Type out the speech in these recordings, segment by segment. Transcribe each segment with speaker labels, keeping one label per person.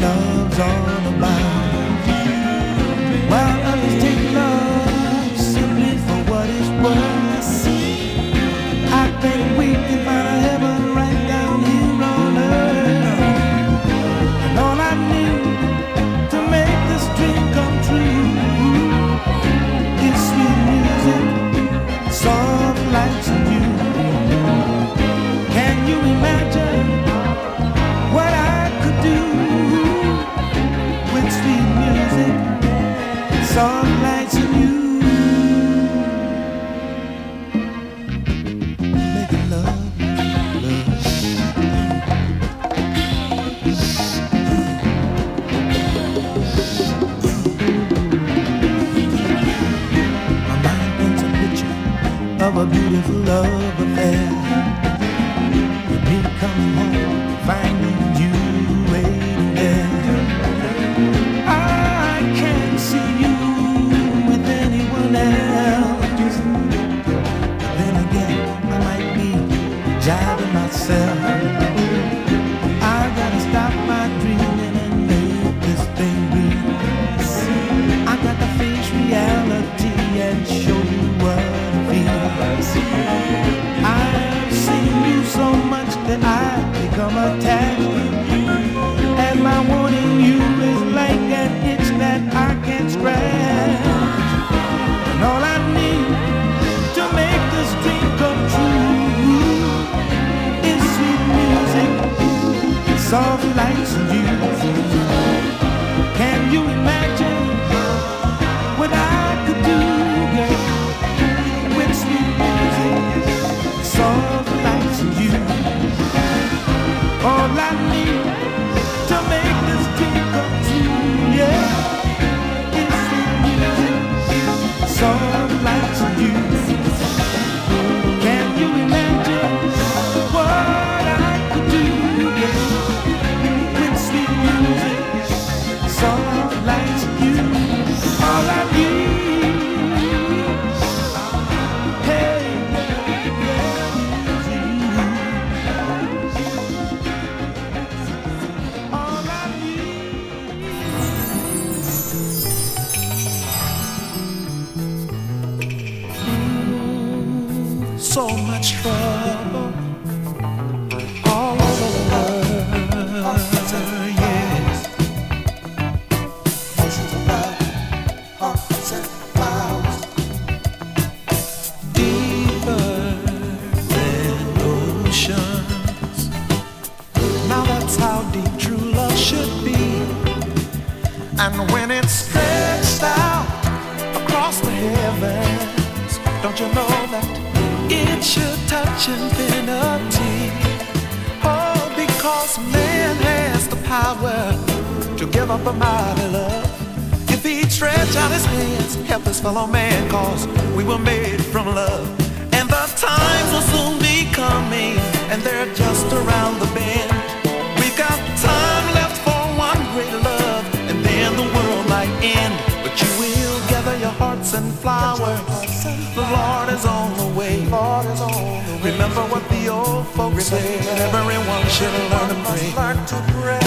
Speaker 1: love's all about. Well, others take beautiful love. become attached to you. And my wanting you is like an itch that I can't scratch. And all I need to make this dream come true is sweet music, soft lights, and you. Can you imagine? that everyone should learn to pray.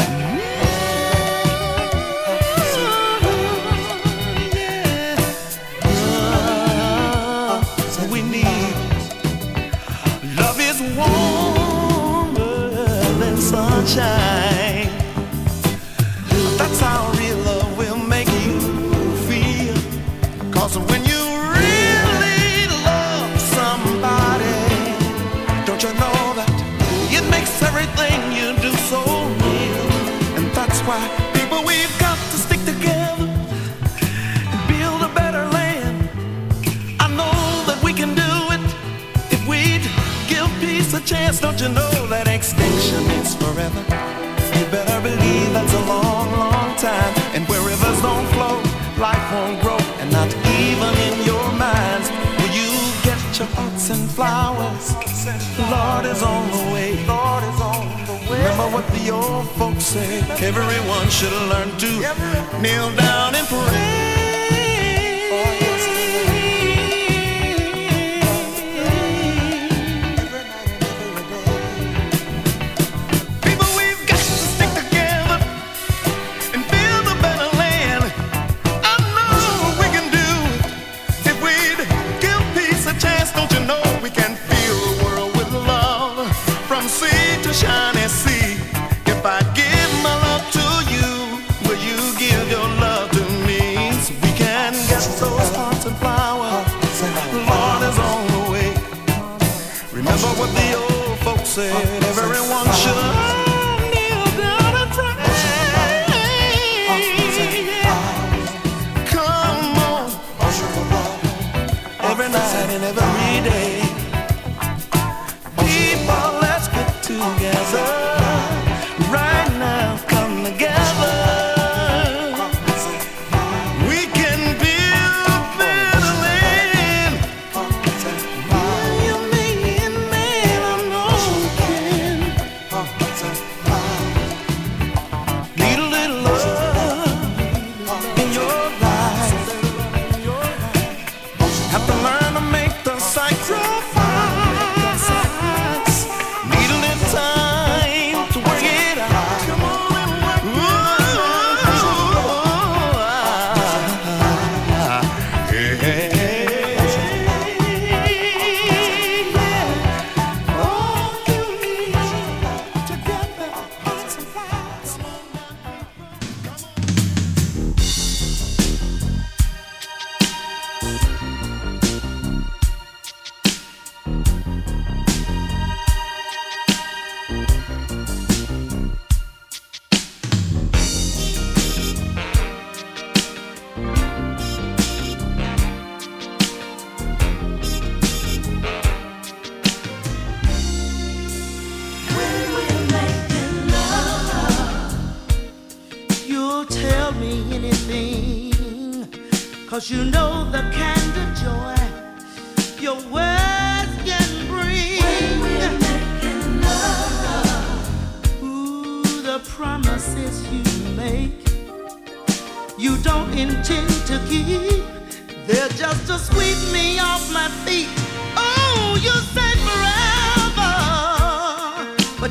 Speaker 1: Don't you know that extinction is forever? You better believe that's a long, long time. And where rivers don't flow, life won't grow. And not even in your minds will you get your pots and flowers. Lord is on the way. Lord is on the way. Remember what the old folks say. Everyone should learn to kneel down and pray.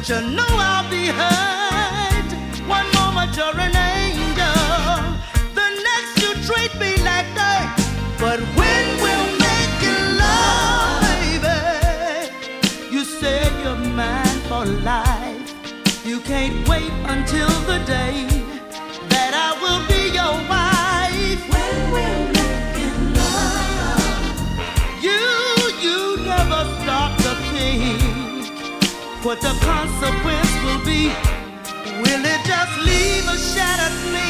Speaker 1: You
Speaker 2: know I'll be hurt. One moment you're an angel, the next you treat me like dirt. But when we're making love, baby, you said you're mine for life. You can't wait until the day. what
Speaker 3: the consequence will be. Will it just leave a shattered me?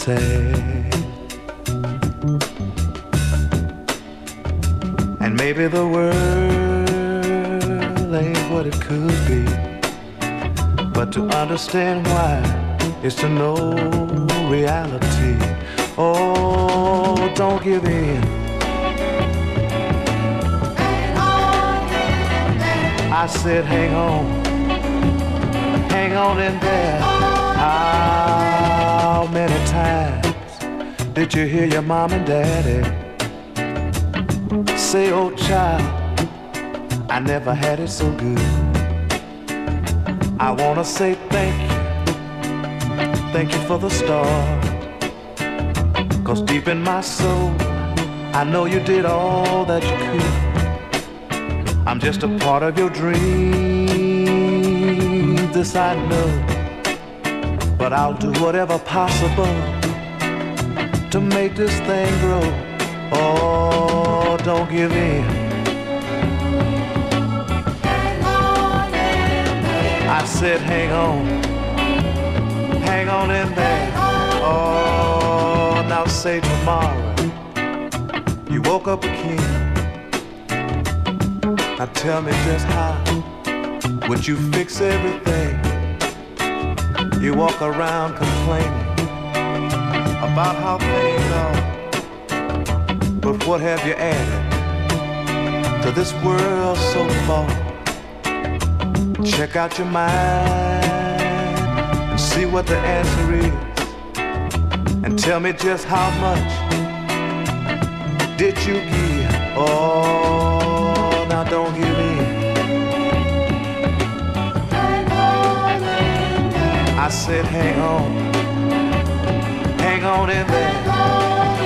Speaker 3: Sad. And maybe the world ain't what it could be. But to understand why is to know reality. Oh, don't give in. I said, hang on, hang on in there. Ah. How many times did you hear your mom and daddy say, oh child, I never had it so good. I wanna say thank you, thank you for the start. Cause deep in my soul, I know you did all that you could. I'm just a part of your dream. This I know. But I'll do whatever possible to make this thing grow. Oh, don't give in. I said, hang on. Hang on in there. Oh, now say tomorrow. You woke up a king. Now tell me just how would you fix everything? You walk around complaining about how things are. But what have you added to this world so far? Check out your mind and see what the answer is. And tell me just how much did you give? Oh said, hang on, hang on in there.